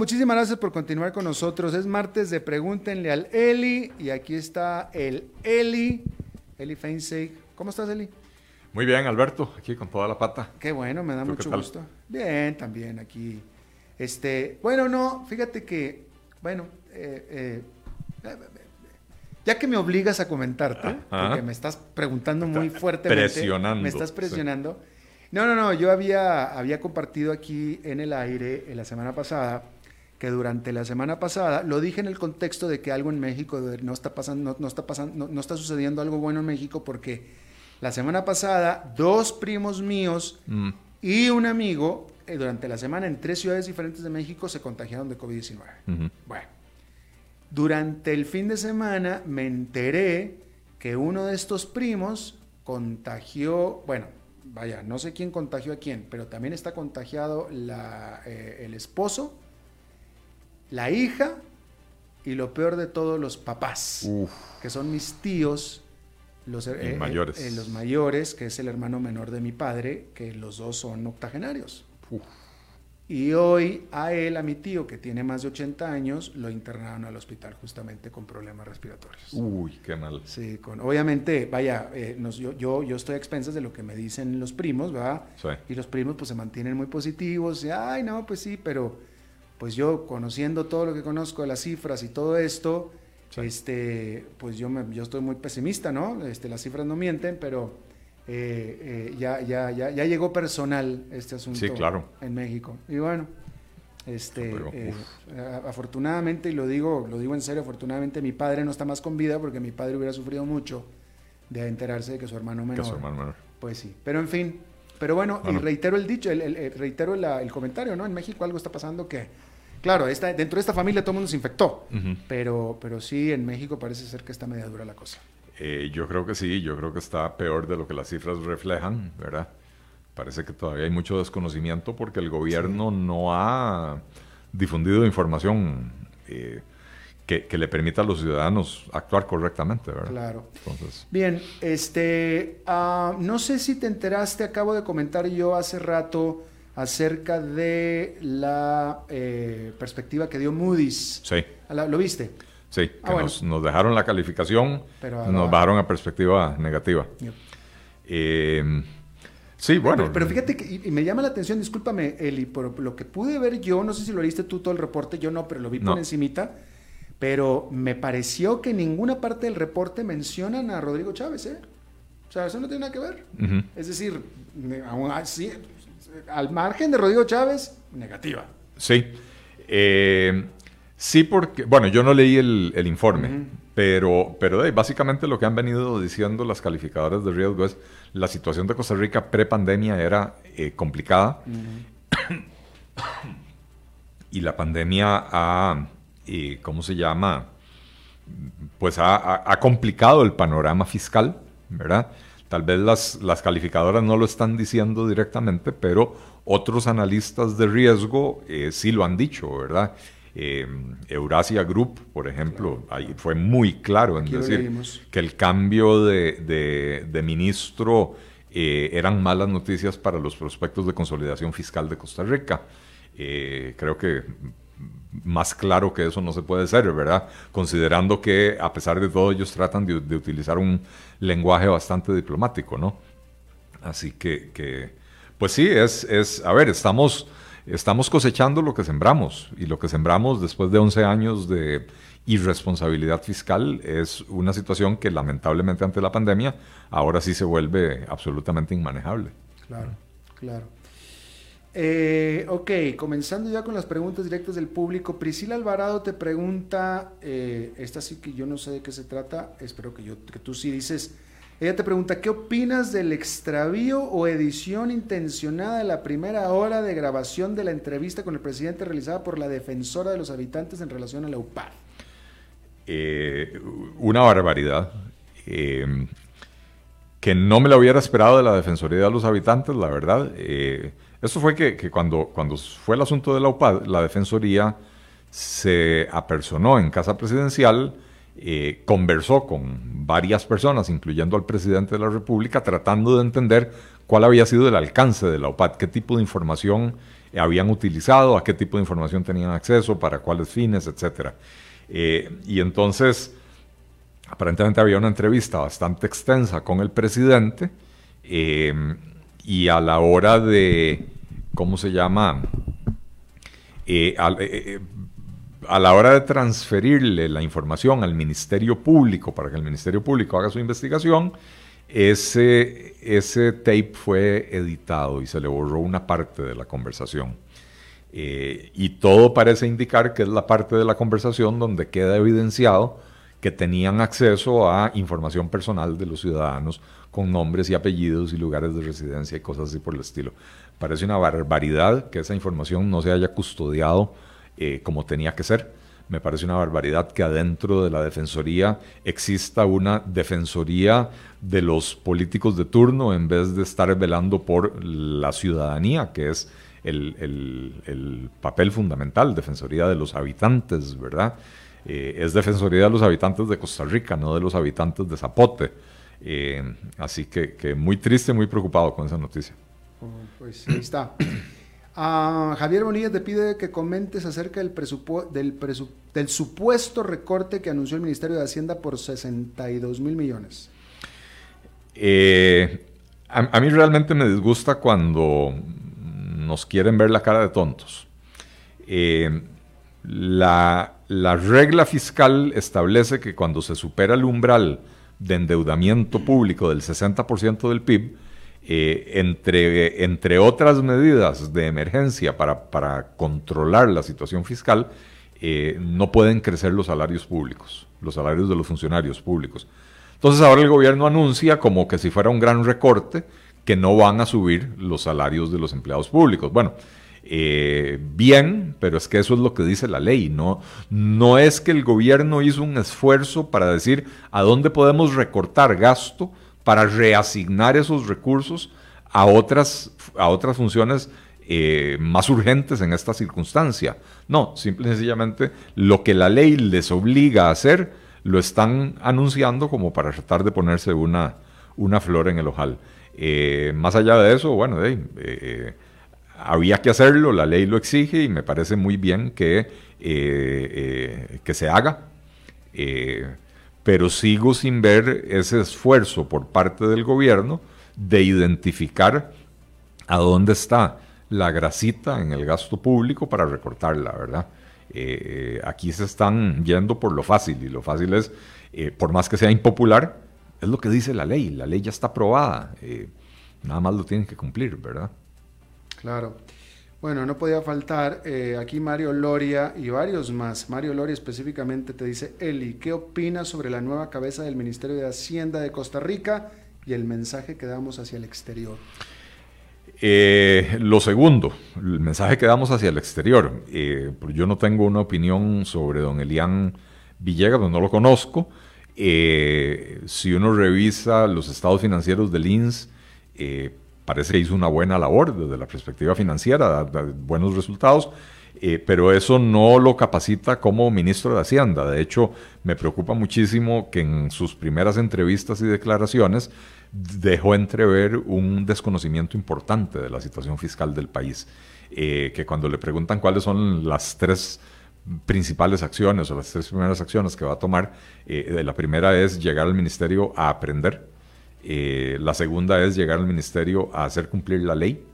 Muchísimas gracias por continuar con nosotros. Es martes de Pregúntenle al Eli y aquí está el Eli, Eli Feinseig. ¿Cómo estás, Eli? Muy bien, Alberto, aquí con toda la pata. Qué bueno, me da mucho gusto. Bien, también aquí. Este, bueno, no, fíjate que, bueno, eh, eh, ya que me obligas a comentarte, porque me estás preguntando muy fuertemente, presionando, me estás presionando. No, no, no, yo había, había compartido aquí en el aire la semana pasada que durante la semana pasada, lo dije en el contexto de que algo en México no está pasando, no, está pasando, no, está sucediendo algo bueno en México porque la semana pasada dos primos míos mm. y un amigo eh, durante la semana en tres ciudades diferentes de México se contagiaron de COVID-19. Bueno, durante el fin de semana me enteré que uno de estos primos contagió, bueno, vaya, no sé quién contagió a quién, pero también está contagiado la, eh, el esposo la hija y lo peor de todo, los papás, que son mis tíos, los, eh, eh, mayores. Eh, los mayores, que es el hermano menor de mi padre, que los dos son octogenarios. Y hoy a él, a mi tío, que tiene más de 80 años, lo internaron al hospital justamente con problemas respiratorios. Uy, qué mal. Sí, con, obviamente, vaya, yo, yo, yo, estoy a expensas de lo que me dicen los primos, ¿verdad? Sí. Y los primos pues se mantienen muy positivos, y, ay, no, pues sí, pero pues yo conociendo todo lo que conozco de las cifras y todo esto, este, pues yo, me, yo estoy muy pesimista, ¿no? Este, las cifras no mienten, pero eh, eh, ya, ya, ya, ya llegó personal este asunto en México. Y bueno, este, eh, afortunadamente, y lo digo, lo digo en serio, afortunadamente mi padre no está más con vida porque mi padre hubiera sufrido mucho de enterarse de que su hermano menor. Que su hermano menor. Pues sí, pero en fin, pero bueno, y reitero el dicho, el, reitero el comentario, ¿no? En México algo está pasando que Claro, esta, dentro de esta familia todo el mundo se infectó, pero, pero sí, en México parece ser que está media dura la cosa. Eh, yo creo que sí, yo creo que está peor de lo que las cifras reflejan, ¿verdad? Parece que todavía hay mucho desconocimiento porque el gobierno no ha difundido información eh, que, le permita a los ciudadanos actuar correctamente, ¿verdad? Claro. Entonces. Bien, este, ah, no sé si te enteraste, acabo de comentar yo hace rato acerca de la eh, perspectiva que dio Moody's. Sí. ¿Lo viste? Sí, ah, que nos, dejaron la calificación, nos bajaron a perspectiva negativa. Eh, sí, bueno. Pero, fíjate que y me llama la atención, discúlpame, Eli, por lo que pude ver yo, no sé si lo viste tú todo el reporte, yo no, pero lo vi por encimita, pero me pareció que ninguna parte del reporte mencionan a Rodrigo Chávez, ¿eh? O sea, eso no tiene nada que ver. Es decir, aún así, al margen de Rodrigo Chávez, negativa. Sí. Eh, sí, porque, bueno, yo no leí el, informe, pero, pero básicamente lo que han venido diciendo las calificadoras de riesgo es la situación de Costa Rica pre-pandemia era eh, complicada y la pandemia ha, eh, ¿cómo se llama? Pues ha, ha complicado el panorama fiscal, ¿verdad? Tal vez las, las calificadoras no lo están diciendo directamente, pero otros analistas de riesgo eh, sí lo han dicho, ¿verdad? Eh, Eurasia Group, por ejemplo, ahí fue muy claro en decir que el cambio de, de, ministro eh, eran malas noticias para los prospectos de consolidación fiscal de Costa Rica. creo que más claro que eso no se puede ser, ¿verdad? Considerando que a pesar de todo ellos tratan de, utilizar un lenguaje bastante diplomático, ¿no? Así que, pues sí, es, es, a ver, estamos, estamos cosechando lo que sembramos y lo que sembramos después de 11 años de irresponsabilidad fiscal es una situación que lamentablemente ante la pandemia ahora sí se vuelve absolutamente inmanejable. Claro, claro. Eh, ok, comenzando ya con las preguntas directas del público. Priscila Alvarado te pregunta, eh, esta sí que yo no sé de qué se trata, espero que, yo, tú sí dices. Ella te pregunta, ¿qué opinas del extravío o edición intencionada de la primera hora de grabación de la entrevista con el presidente realizada por la defensora de los habitantes en relación a la UPAD? Eh, una barbaridad. Eh, que no me la hubiera esperado de la Defensoría de los Habitantes, la verdad. Eh, eso fue que, cuando, cuando fue el asunto de la UPAD, la Defensoría se apersonó en Casa Presidencial, eh, conversó con varias personas, incluyendo al presidente de la República, tratando de entender cuál había sido el alcance de la OPAT, qué tipo de información habían utilizado, a qué tipo de información tenían acceso, para cuáles fines, etc. y entonces, aparentemente había una entrevista bastante extensa con el presidente y a la hora de, ¿cómo se llama? Eh, eh, eh, a, la hora de transferirle la información al Ministerio Público para que el Ministerio Público haga su investigación, ese, ese tape fue editado y se le borró una parte de la conversación. y todo parece indicar que es la parte de la conversación donde queda evidenciado que tenían acceso a información personal de los ciudadanos con nombres y apellidos y lugares de residencia y cosas así por el estilo. Parece una barbaridad que esa información no se haya custodiado eh, como tenía que ser. Me parece una barbaridad que adentro de la Defensoría exista una Defensoría de los políticos de turno en vez de estar velando por la ciudadanía, que es el, el papel fundamental, Defensoría de los habitantes, ¿verdad? Eh, es Defensoría de los habitantes de Costa Rica, no de los habitantes de Zapote. Eh, así que, muy triste, muy preocupado con esa noticia. Oh, pues ahí está. Ah, Javier Bonilla te pide que comentes acerca del, del, del supuesto recorte que anunció el Ministerio de Hacienda por 62 mil millones. Eh, a, mí realmente me disgusta cuando nos quieren ver la cara de tontos. la, la regla fiscal establece que cuando se supera el umbral de endeudamiento público del 60% del PIB, eh, entre, entre otras medidas de emergencia para, controlar la situación fiscal, eh, no pueden crecer los salarios públicos, los salarios de los funcionarios públicos. Entonces ahora el gobierno anuncia como que si fuera un gran recorte que no van a subir los salarios de los empleados públicos. Bueno, eh, bien, pero es que eso es lo que dice la ley, ¿no? No es que el gobierno hizo un esfuerzo para decir a dónde podemos recortar gasto para reasignar esos recursos a otras, a otras funciones eh, más urgentes en esta circunstancia. No, simple y sencillamente lo que la ley les obliga a hacer, lo están anunciando como para tratar de ponerse una, una flor en el ojal. Eh, más allá de eso, bueno, eh, había que hacerlo, la ley lo exige y me parece muy bien que, eh, eh, que se haga. Eh, pero sigo sin ver ese esfuerzo por parte del gobierno de identificar a dónde está la grasita en el gasto público para recortarla, ¿verdad? aquí se están yendo por lo fácil y lo fácil es, por más que sea impopular, es lo que dice la ley, la ley ya está aprobada, nada más lo tienen que cumplir, ¿verdad? Claro. Bueno, no podía faltar eh, aquí Mario Loria y varios más. Mario Loria específicamente te dice, Eli, ¿qué opinas sobre la nueva cabeza del Ministerio de Hacienda de Costa Rica y el mensaje que damos hacia el exterior? Eh, lo segundo, el mensaje que damos hacia el exterior. Eh, yo no tengo una opinión sobre don Elian Villegas, no lo conozco. si uno revisa los estados financieros del INS, parece que hizo una buena labor desde la perspectiva financiera, da, buenos resultados, eh, pero eso no lo capacita como ministro de Hacienda. De hecho, me preocupa muchísimo que en sus primeras entrevistas y declaraciones dejó entrever un desconocimiento importante de la situación fiscal del país. Eh, que cuando le preguntan cuáles son las tres principales acciones o las tres primeras acciones que va a tomar, eh, la primera es llegar al ministerio a aprender eh, la segunda es llegar al ministerio a hacer cumplir la ley.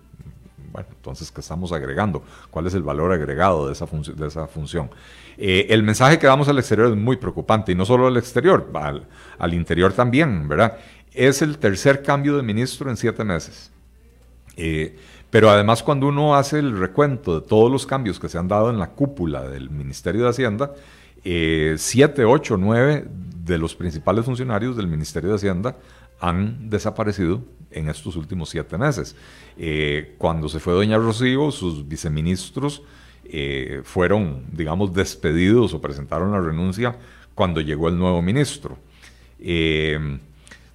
Bueno, entonces, ¿qué estamos agregando? ¿Cuál es el valor agregado de esa, de esa función? Eh, el mensaje que damos al exterior es muy preocupante, y no solo al exterior, al, interior también, ¿verdad? Es el tercer cambio de ministro en siete meses. Eh, pero además cuando uno hace el recuento de todos los cambios que se han dado en la cúpula del Ministerio de Hacienda, siete, ocho, nueve de los principales funcionarios del Ministerio de Hacienda han desaparecido en estos últimos siete meses. Eh, cuando se fue doña Rocío, sus viceministros eh, fueron, digamos, despedidos o presentaron la renuncia cuando llegó el nuevo ministro. Eh,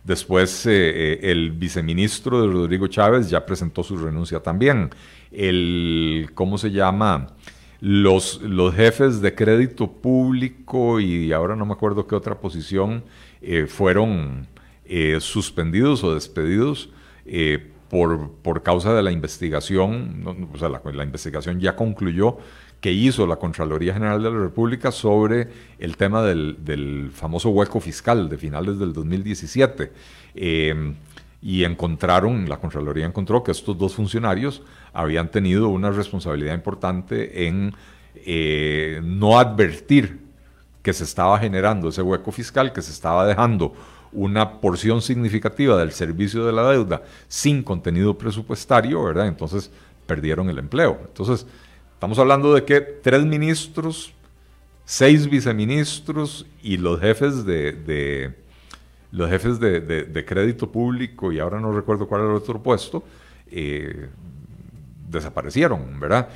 después el viceministro de Rodrigo Chávez ya presentó su renuncia también. El, ¿cómo se llama? Los, los jefes de crédito público y ahora no me acuerdo qué otra posición fueron eh, suspendidos o despedidos eh, por, por causa de la investigación, o sea, la, investigación ya concluyó que hizo la Contraloría General de la República sobre el tema del, del famoso hueco fiscal de finales del 2017. Eh, y encontraron, la Contraloría encontró que estos dos funcionarios habían tenido una responsabilidad importante en eh, no advertir que se estaba generando ese hueco fiscal, que se estaba dejando una porción significativa del servicio de la deuda sin contenido presupuestario, ¿verdad? Entonces perdieron el empleo. Entonces, estamos hablando de que tres ministros, seis viceministros y los jefes de, los jefes de, crédito público, y ahora no recuerdo cuál era el otro puesto, eh, desaparecieron, ¿verdad?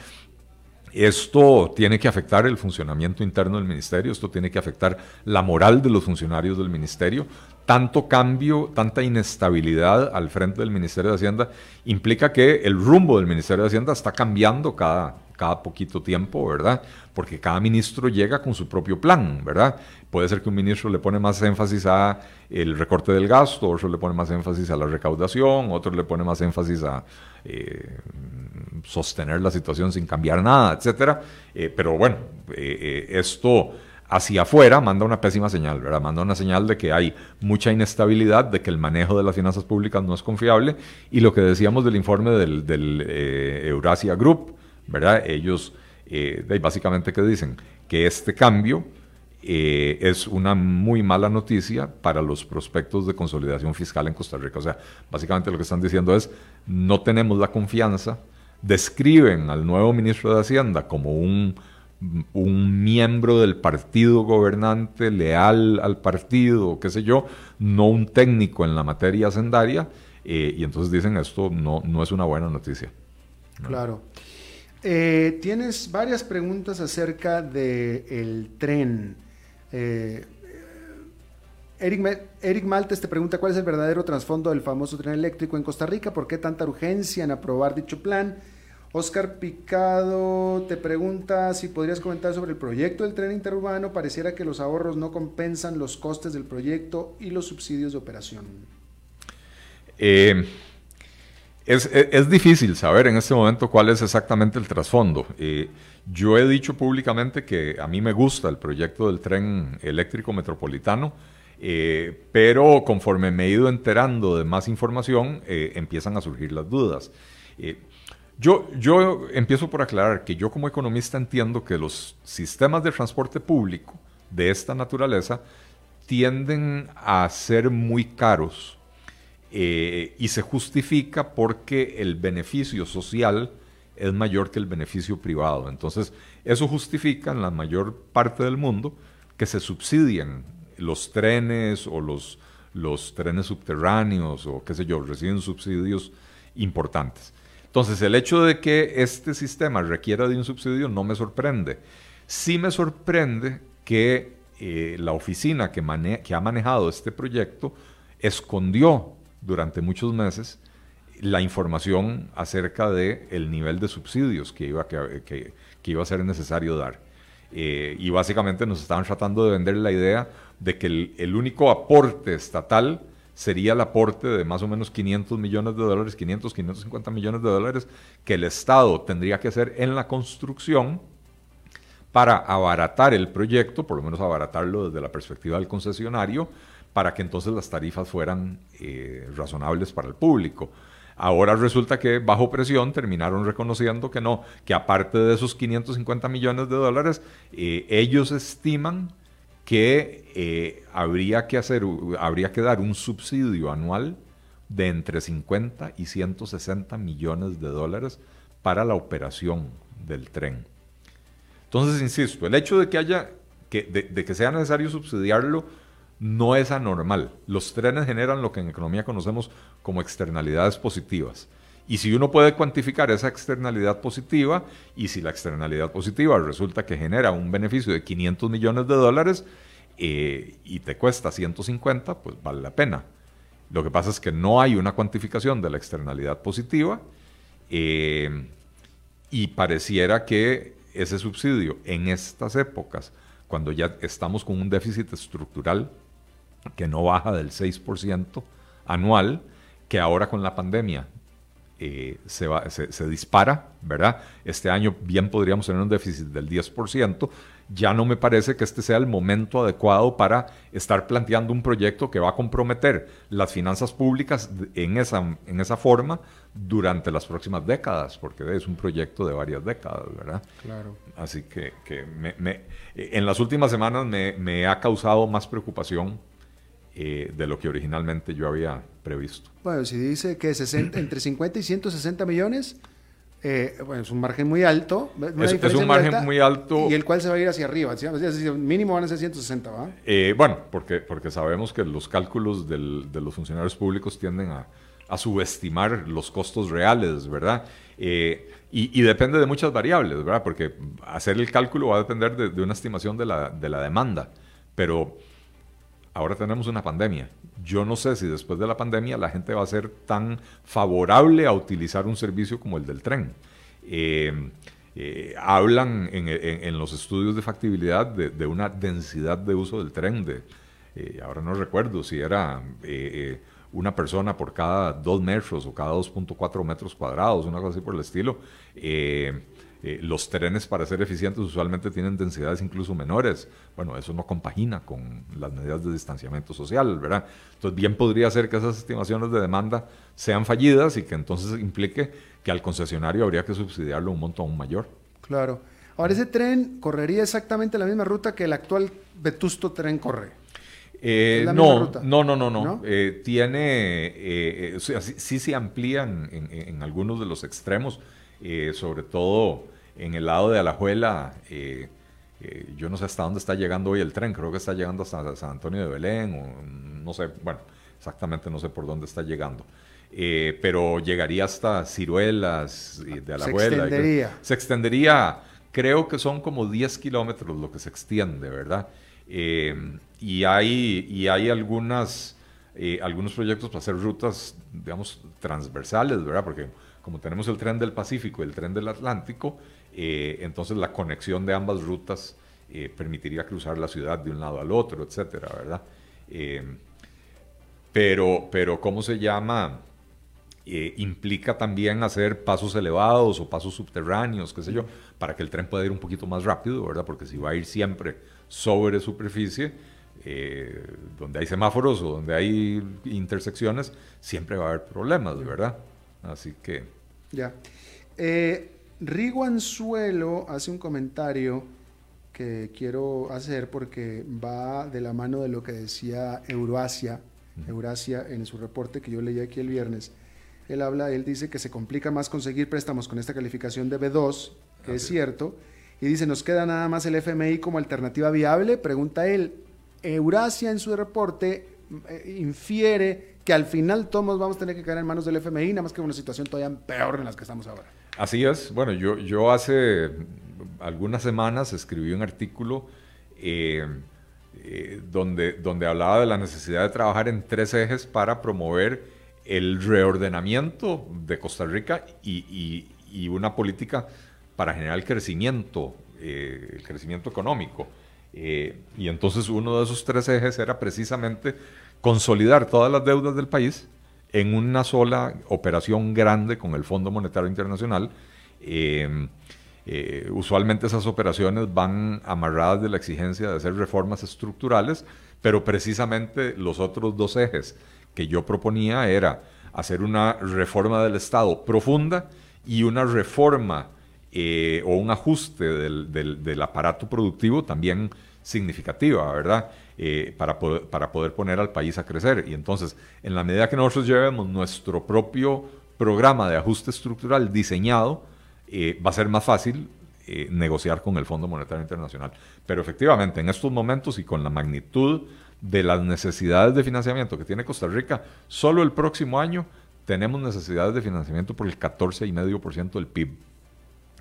Esto tiene que afectar el funcionamiento interno del ministerio, esto tiene que afectar la moral de los funcionarios del ministerio. Tanto cambio, tanta inestabilidad al frente del Ministerio de Hacienda implica que el rumbo del Ministerio de Hacienda está cambiando cada, cada poquito tiempo, ¿verdad? Porque cada ministro llega con su propio plan, ¿verdad? Puede ser que un ministro le pone más énfasis a el recorte del gasto, otro le pone más énfasis a la recaudación, otro le pone más énfasis a eh, sostener la situación sin cambiar nada, etcétera. Eh, pero bueno, eh, esto hacia afuera manda una pésima señal, ¿verdad? Manda una señal de que hay mucha inestabilidad, de que el manejo de las finanzas públicas no es confiable y lo que decíamos del informe del, del Eurasia Group, ¿verdad? Ellos eh, básicamente que dicen que este cambio eh, es una muy mala noticia para los prospectos de consolidación fiscal en Costa Rica. O sea, básicamente lo que están diciendo es no tenemos la confianza, describen al nuevo ministro de Hacienda como un, miembro del partido gobernante, leal al partido, qué sé yo, no un técnico en la materia hacendaria, eh, y entonces dicen esto no, no es una buena noticia. Claro. Eh, tienes varias preguntas acerca del tren. Eh, Eric, Eric, Maltes te pregunta cuál es el verdadero trasfondo del famoso tren eléctrico en Costa Rica, por qué tanta urgencia en aprobar dicho plan. Oscar Picado te pregunta si podrías comentar sobre el proyecto del tren interurbano. Pareciera que los ahorros no compensan los costes del proyecto y los subsidios de operación. Eh, es, difícil saber en este momento cuál es exactamente el trasfondo. Eh, yo he dicho públicamente que a mí me gusta el proyecto del tren eléctrico metropolitano, eh, pero conforme me he ido enterando de más información, eh, empiezan a surgir las dudas. yo, yo empiezo por aclarar que yo como economista entiendo que los sistemas de transporte público de esta naturaleza tienden a ser muy caros eh, y se justifica porque el beneficio social es mayor que el beneficio privado. Entonces, eso justifica en la mayor parte del mundo que se subsidien los trenes o los, los trenes subterráneos o qué sé yo, reciben subsidios importantes. Entonces, el hecho de que este sistema requiera de un subsidio no me sorprende. Sí me sorprende que eh, la oficina que, que ha manejado este proyecto escondió durante muchos meses la información acerca del el nivel de subsidios que iba, que, iba a ser necesario dar. Eh, y básicamente nos estaban tratando de vender la idea de que el, único aporte estatal sería el aporte de más o menos 500 millones de dólares, 500, 550 millones de dólares, que el Estado tendría que hacer en la construcción para abaratar el proyecto, por lo menos abaratarlo desde la perspectiva del concesionario, para que entonces las tarifas fueran eh, razonables para el público. Ahora resulta que bajo presión terminaron reconociendo que no, que aparte de esos 550 millones de dólares, eh, ellos estiman que eh, habría que hacer, habría que dar un subsidio anual de entre 50 y 160 millones de dólares para la operación del tren. Entonces, insisto, el hecho de que haya, que, de que sea necesario subsidiarlo, no es anormal. Los trenes generan lo que en economía conocemos como externalidades positivas. Y si uno puede cuantificar esa externalidad positiva, y si la externalidad positiva resulta que genera un beneficio de 500 millones de dólares eh, y te cuesta 150, pues vale la pena. Lo que pasa es que no hay una cuantificación de la externalidad positiva eh, y pareciera que ese subsidio en estas épocas, cuando ya estamos con un déficit estructural que no baja del 6% anual, que ahora con la pandemia eh, se, va, se, dispara, ¿verdad? Este año bien podríamos tener un déficit del 10%. Ya no me parece que este sea el momento adecuado para estar planteando un proyecto que va a comprometer las finanzas públicas en esa, en esa forma durante las próximas décadas, porque es un proyecto de varias décadas, ¿verdad? Claro. Así que, que me, en las últimas semanas me, me ha causado más preocupación eh, de lo que originalmente yo había previsto. Bueno, si dice que entre 50 y 160 millones, eh, bueno, es un margen muy alto. Es, un margen muy alto. Y el cual se va a ir hacia arriba. Mínimo van a ser 160, ¿va? Eh, bueno, porque, porque sabemos que los cálculos de los funcionarios públicos tienden a, subestimar los costos reales, ¿verdad? y, depende de muchas variables, ¿verdad? Porque hacer el cálculo va a depender de, una estimación de la, de la demanda. Pero ahora tenemos una pandemia. Yo no sé si después de la pandemia la gente va a ser tan favorable a utilizar un servicio como el del tren. Eh, eh, hablan en, los estudios de factibilidad de, una densidad de uso del tren. De, eh, ahora no recuerdo si era una persona por cada dos metros o cada 2.4 metros cuadrados, una cosa así por el estilo. Eh, los trenes para ser eficientes usualmente tienen densidades incluso menores. Bueno, eso no compagina con las medidas de distanciamiento social, ¿verdad? Entonces, bien podría ser que esas estimaciones de demanda sean fallidas y que entonces implique que al concesionario habría que subsidiarlo un monto aún mayor. Claro. Ahora, ese tren correría exactamente la misma ruta que el actual vetusto tren corre. Eh, no, no, no, no, no, eh, tiene, sí, se amplían en, en, algunos de los extremos, sobre todo en el lado de Alajuela, eh, eh, yo no sé hasta dónde está llegando hoy el tren, creo que está llegando hasta San Antonio de Belén, o no sé, bueno, exactamente no sé por dónde está llegando. Eh, pero llegaría hasta Ciruelas de Alajuela. Se extendería. Se extendería, creo que son como 10 kilómetros lo que se extiende, ¿verdad? Y, hay, y hay algunas, algunos proyectos para hacer rutas, digamos, transversales, ¿verdad? Porque como tenemos el tren del Pacífico y el tren del Atlántico, eh, entonces la conexión de ambas rutas eh, permitiría cruzar la ciudad de un lado al otro, etcétera, ¿verdad? Eh, pero, pero, ¿cómo se llama? implica también hacer pasos elevados o pasos subterráneos, qué sé yo, para que el tren pueda ir un poquito más rápido, ¿verdad? Porque si va a ir siempre sobre superficie, donde hay semáforos o donde hay intersecciones, siempre va a haber problemas, ¿verdad? Así que... Ya. Eh, Rigo Anzuelo hace un comentario que quiero hacer porque va de la mano de lo que decía Euroasia, Eurasia en su reporte que yo leí aquí el viernes. Él habla, él dice que se complica más conseguir préstamos con esta calificación de B2, que es cierto, y dice, ¿nos queda nada más el FMI como alternativa viable? Pregunta él. Eurasia en su reporte eh, infiere que al final todos vamos a tener que caer en manos del FMI, nada más que una situación todavía peor en la que estamos ahora. Así es. Bueno, yo, yo hace algunas semanas escribí un artículo eh, eh, donde, donde hablaba de la necesidad de trabajar en tres ejes para promover el reordenamiento de Costa Rica y, una política para generar crecimiento, eh, el crecimiento económico. y entonces uno de esos tres ejes era precisamente consolidar todas las deudas del país en una sola operación grande con el Fondo Monetario Internacional. Eh, eh, usualmente esas operaciones van amarradas de la exigencia de hacer reformas estructurales, pero precisamente los otros dos ejes que yo proponía era hacer una reforma del Estado profunda y una reforma eh, o un ajuste del, aparato productivo también significativa, ¿verdad? Eh, para, poder, para poder poner al país a crecer. Y entonces, en la medida que nosotros llevemos nuestro propio programa de ajuste estructural diseñado, eh, va a ser más fácil negociar con el Fondo Monetario Internacional. Pero efectivamente, en estos momentos y con la magnitud de las necesidades de financiamiento que tiene Costa Rica, solo el próximo año tenemos necesidades de financiamiento por el 14,5% del PIB.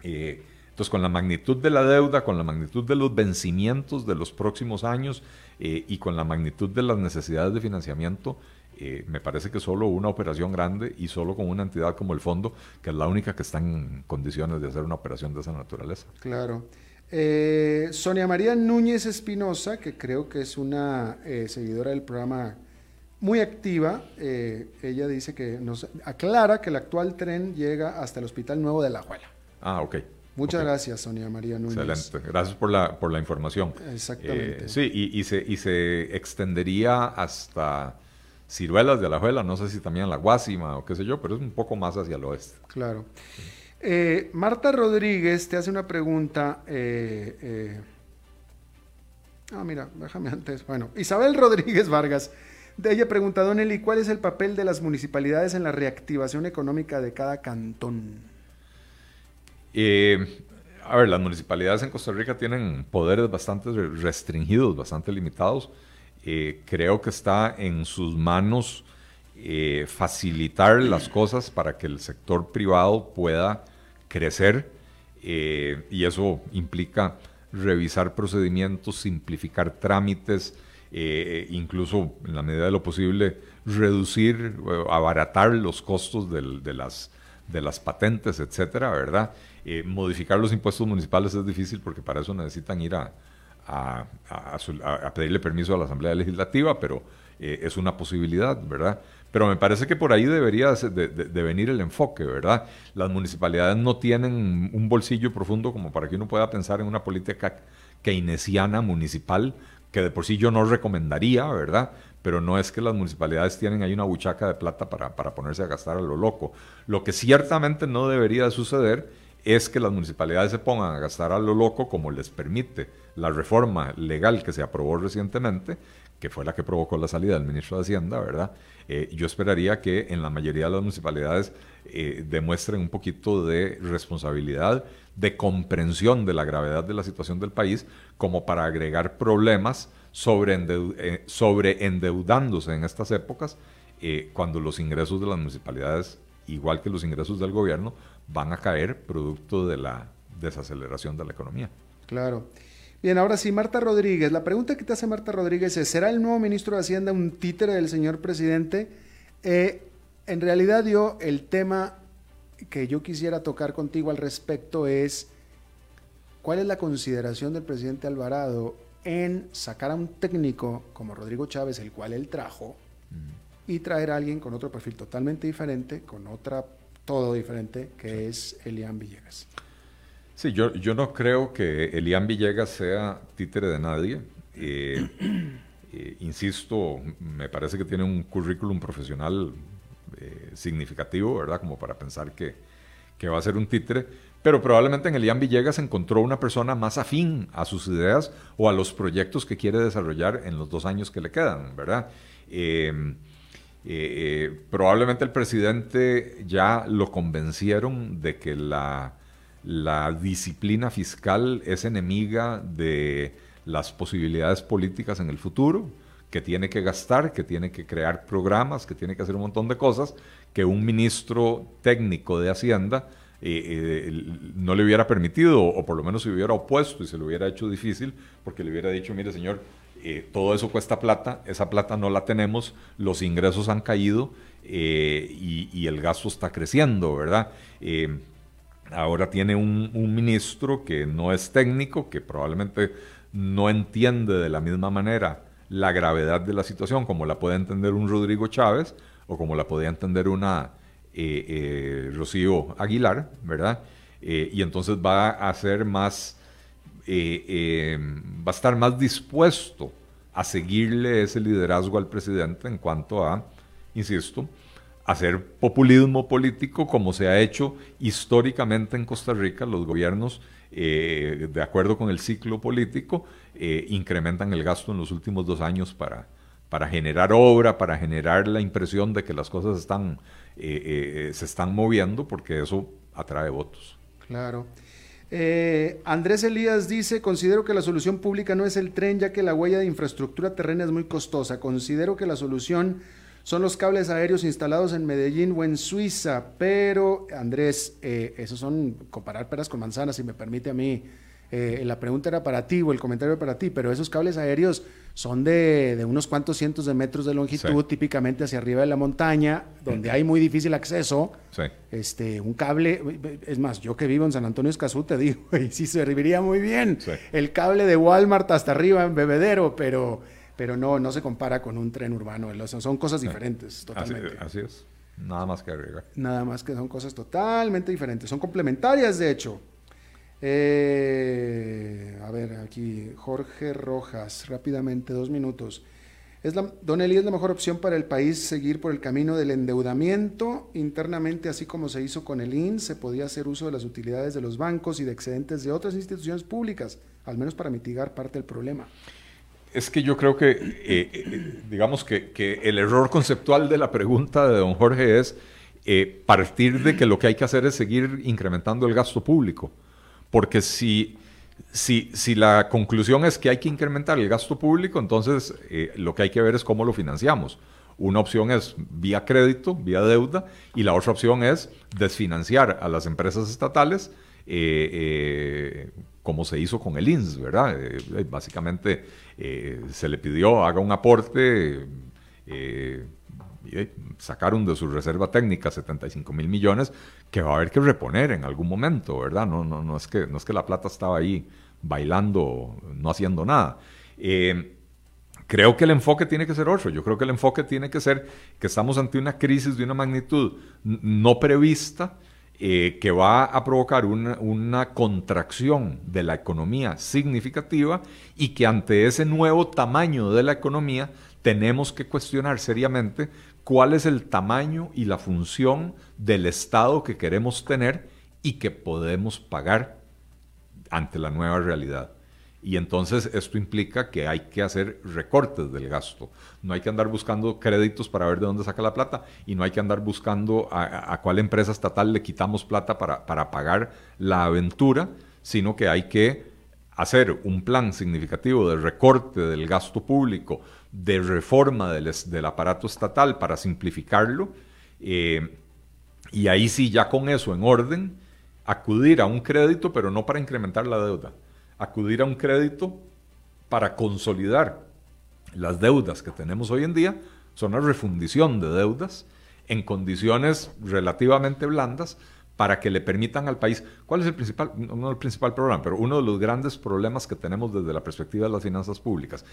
Entonces, con la magnitud de la deuda, con la magnitud de los vencimientos de los próximos años eh, y con la magnitud de las necesidades de financiamiento, eh, me parece que solo una operación grande y solo con una entidad como el fondo, que es la única que está en condiciones de hacer una operación de esa naturaleza. Claro. Eh, Sonia María Núñez Espinosa, que creo que es una seguidora del programa muy activa. Eh, ella dice que nos aclara que el actual tren llega hasta el Hospital Nuevo de La Juela. Ah, ok. Muchas gracias, Sonia María Núñez. Excelente. Gracias por la, por la información. Exactamente. Eh, sí, y, se, y se extendería hasta Ciruelas de Alajuela, no sé si también la Guásima o qué sé yo, pero es un poco más hacia el oeste. Claro. Eh, Marta Rodríguez te hace una pregunta. Eh, ah, mira, déjame antes. Bueno, Isabel Rodríguez Vargas. De ella pregunta, Don Eli, ¿cuál es el papel de las municipalidades en la reactivación económica de cada cantón? Eh, a ver, las municipalidades en Costa Rica tienen poderes bastante restringidos, bastante limitados. Eh, creo que está en sus manos eh, facilitar las cosas para que el sector privado pueda crecer y eso implica revisar procedimientos, simplificar trámites, incluso en la medida de lo posible reducir, abaratar los costos de las patentes, etcétera, ¿verdad? Eh, modificar los impuestos municipales es difícil porque para eso necesitan ir a, a, pedirle permiso a la Asamblea Legislativa, pero eh, es una posibilidad, ¿verdad? Pero me parece que por ahí debería de, venir el enfoque, ¿verdad? Las municipalidades no tienen un bolsillo profundo como para que uno pueda pensar en una política keynesiana municipal, que de por sí yo no recomendaría, ¿verdad? Pero no es que las municipalidades tienen ahí una buchaca de plata para, para ponerse a gastar a lo loco. Lo que ciertamente no debería suceder es que las municipalidades se pongan a gastar a lo loco como les permite la reforma legal que se aprobó recientemente, que fue la que provocó la salida del ministro de Hacienda, ¿verdad? Eh, yo esperaría que en la mayoría de las municipalidades eh, demuestren un poquito de responsabilidad, de comprensión de la gravedad de la situación del país, como para agregar problemas sobre, eh, sobre endeudándose en estas épocas, cuando los ingresos de las municipalidades, igual que los ingresos del gobierno, van a caer producto de la desaceleración de la economía. Claro. Bien, ahora sí, Marta Rodríguez. La pregunta que te hace Marta Rodríguez es, ¿será el nuevo ministro de Hacienda un títere del señor presidente? Eh, en realidad yo, el tema que yo quisiera tocar contigo al respecto es, ¿cuál es la consideración del presidente Alvarado en sacar a un técnico como Rodrigo Chávez, el cual él trajo, y traer a alguien con otro perfil totalmente diferente, con otra todo diferente, que es Elian Villegas. Sí, yo, yo no creo que Elian Villegas sea títere de nadie. Eh, eh, insisto, me parece que tiene un currículum profesional eh, significativo, ¿verdad? Como para pensar que, que, va a ser un títere. Pero probablemente en Elian Villegas encontró una persona más afín a sus ideas o a los proyectos que quiere desarrollar en los dos años que le quedan, ¿verdad? Eh, eh, probablemente el presidente ya lo convencieron de que la, disciplina fiscal es enemiga de las posibilidades políticas en el futuro, que tiene que gastar, que tiene que crear programas, que tiene que hacer un montón de cosas que un ministro técnico de Hacienda eh, no le hubiera permitido, o por lo menos se hubiera opuesto y se lo hubiera hecho difícil, porque le hubiera dicho, mire señor, eh, todo eso cuesta plata, esa plata no la tenemos, los ingresos han caído eh, y, el gasto está creciendo, ¿verdad? Eh, ahora tiene un, ministro que no es técnico, que probablemente no entiende de la misma manera la gravedad de la situación como la puede entender un Rodrigo Chávez o como la podía entender una Rocío Aguilar, ¿verdad? y entonces va a ser más eh, eh, va a estar más dispuesto a seguirle ese liderazgo al presidente en cuanto a, insisto, hacer populismo político como se ha hecho históricamente en Costa Rica. Los gobiernos, eh, de acuerdo con el ciclo político, incrementan el gasto en los últimos dos años para, para generar obra, para generar la impresión de que las cosas están, se están moviendo, porque eso atrae votos. Claro. Eh, Andrés Elías dice, considero que la solución pública no es el tren, ya que la huella de infraestructura terrena es muy costosa. Considero que la solución son los cables aéreos instalados en Medellín o en Suiza, pero Andrés, eh, esos son comparar peras con manzanas, si me permite a mí. Eh, la pregunta era para ti o el comentario era para ti, pero esos cables aéreos son de, unos cuantos cientos de metros de longitud, típicamente hacia arriba de la montaña, donde hay muy difícil acceso. Este, un cable, es más, yo que vivo en San Antonio Escazú, te digo, y sí serviría muy bien el cable de Walmart hasta arriba en Bebedero, pero, pero no, no se compara con un tren urbano. Son cosas diferentes, totalmente. Así, es. Nada más que agregar. Nada más que son cosas totalmente diferentes. Son complementarias, de hecho. Eh, a ver, aquí Jorge Rojas, rápidamente, dos minutos. ¿Es Don Eli, ¿es la mejor opción para el país seguir por el camino del endeudamiento internamente, así como se hizo con el INS? Se podía hacer uso de las utilidades de los bancos y de excedentes de otras instituciones públicas, al menos para mitigar parte del problema. Es que yo creo que, eh, eh, digamos que, el error conceptual de la pregunta de don Jorge es eh, partir de que lo que hay que hacer es seguir incrementando el gasto público. Porque si si, si la conclusión es que hay que incrementar el gasto público, entonces eh, lo que hay que ver es cómo lo financiamos. Una opción es vía crédito, vía deuda, y la otra opción es desfinanciar a las empresas estatales, eh, eh, como se hizo con el INS, ¿verdad? básicamente se le pidió haga un aporte sacaron de su reserva técnica 75 mil millones que va a haber que reponer en algún momento, ¿verdad? No, no, no, es, que, no es que la plata estaba ahí bailando, no haciendo nada. Eh, creo que el enfoque tiene que ser otro. Yo creo que el enfoque tiene que ser que estamos ante una crisis de una magnitud no prevista, eh, que va a provocar una, contracción de la economía significativa y que ante ese nuevo tamaño de la economía tenemos que cuestionar seriamente cuál es el tamaño y la función del Estado que queremos tener y que podemos pagar ante la nueva realidad. Y entonces esto implica que hay que hacer recortes del gasto. No hay que andar buscando créditos para ver de dónde saca la plata y no hay que andar buscando a, cuál empresa estatal le quitamos plata para, para pagar la aventura, sino que hay que hacer un plan significativo de recorte del gasto público, de reforma del, del aparato estatal para simplificarlo. Eh, y ahí sí, ya con eso en orden, acudir a un crédito, pero no para incrementar la deuda, acudir a un crédito para consolidar las deudas que tenemos hoy en día, son una refundición de deudas en condiciones relativamente blandas para que le permitan al país, ¿cuál es el principal, no el principal problema, pero uno de los grandes problemas que tenemos desde la perspectiva de las finanzas públicas?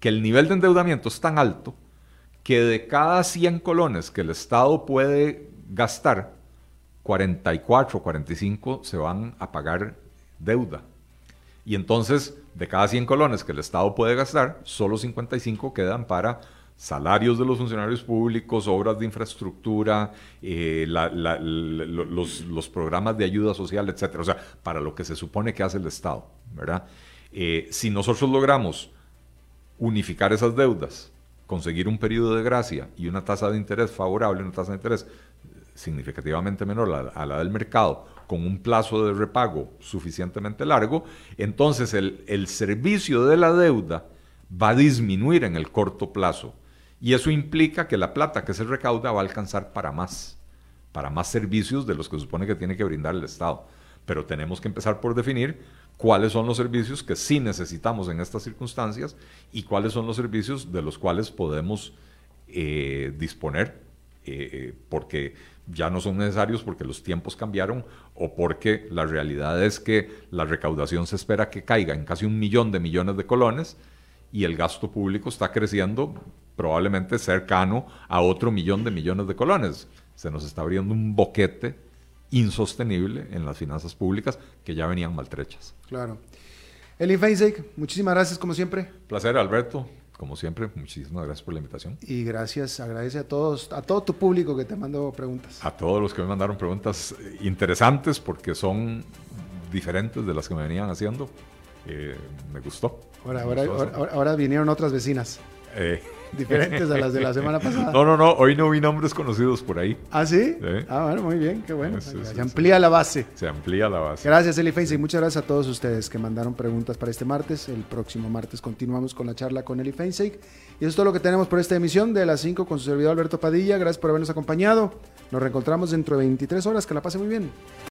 Que el nivel de endeudamiento es tan alto que de cada 100 colones que el Estado puede gastar, 44 o 45 se van a pagar deuda. Y entonces, de cada 100 colones que el Estado puede gastar, solo 55 quedan para salarios de los funcionarios públicos, obras de infraestructura, eh, los, programas de ayuda social, etcétera. O sea, para lo que se supone que hace el Estado, ¿verdad? Eh, si nosotros logramos unificar esas deudas, conseguir un periodo de gracia y una tasa de interés favorable, una tasa de interés significativamente menor a la, del mercado, con un plazo de repago suficientemente largo, entonces el, el servicio de la deuda va a disminuir en el corto plazo y eso implica que la plata que se recauda va a alcanzar para más, para más servicios de los que supone que tiene que brindar el Estado. Pero tenemos que empezar por definir cuáles son los servicios que sí necesitamos en estas circunstancias y cuáles son los servicios de los cuales podemos eh, disponer, eh, eh, porque ya no son necesarios porque los tiempos cambiaron o porque la realidad es que la recaudación se espera que caiga en casi un millón de millones de colones y el gasto público está creciendo probablemente cercano a otro millón de millones de colones. Se nos está abriendo un boquete insostenible en las finanzas públicas que ya venían maltrechas. Claro. Eli Feinseig, muchísimas gracias como siempre. Placer, Alberto. Como siempre, muchísimas gracias por la invitación. Y gracias, agradece a todos, a todo tu público que te mandó preguntas. A todos los que me mandaron preguntas interesantes porque son diferentes de las que me venían haciendo. Eh, me gustó. Ahora, ahora, ahora, vinieron otras vecinas. Eh, diferentes a las de la semana pasada. No, no, no, hoy no vi nombres conocidos por ahí. ¿Ah, sí? Ah, bueno, muy bien, qué bueno. se amplía la base. Se amplía la base. Gracias, Eli Feinstein. Muchas gracias a todos ustedes que mandaron preguntas para este martes. El próximo martes continuamos con la charla con Eli Feinstein. Y eso es todo lo que tenemos por esta emisión de las 5 con su servidor Alberto Padilla. Gracias por habernos acompañado. Nos reencontramos dentro de 23 horas. Que la pase muy bien.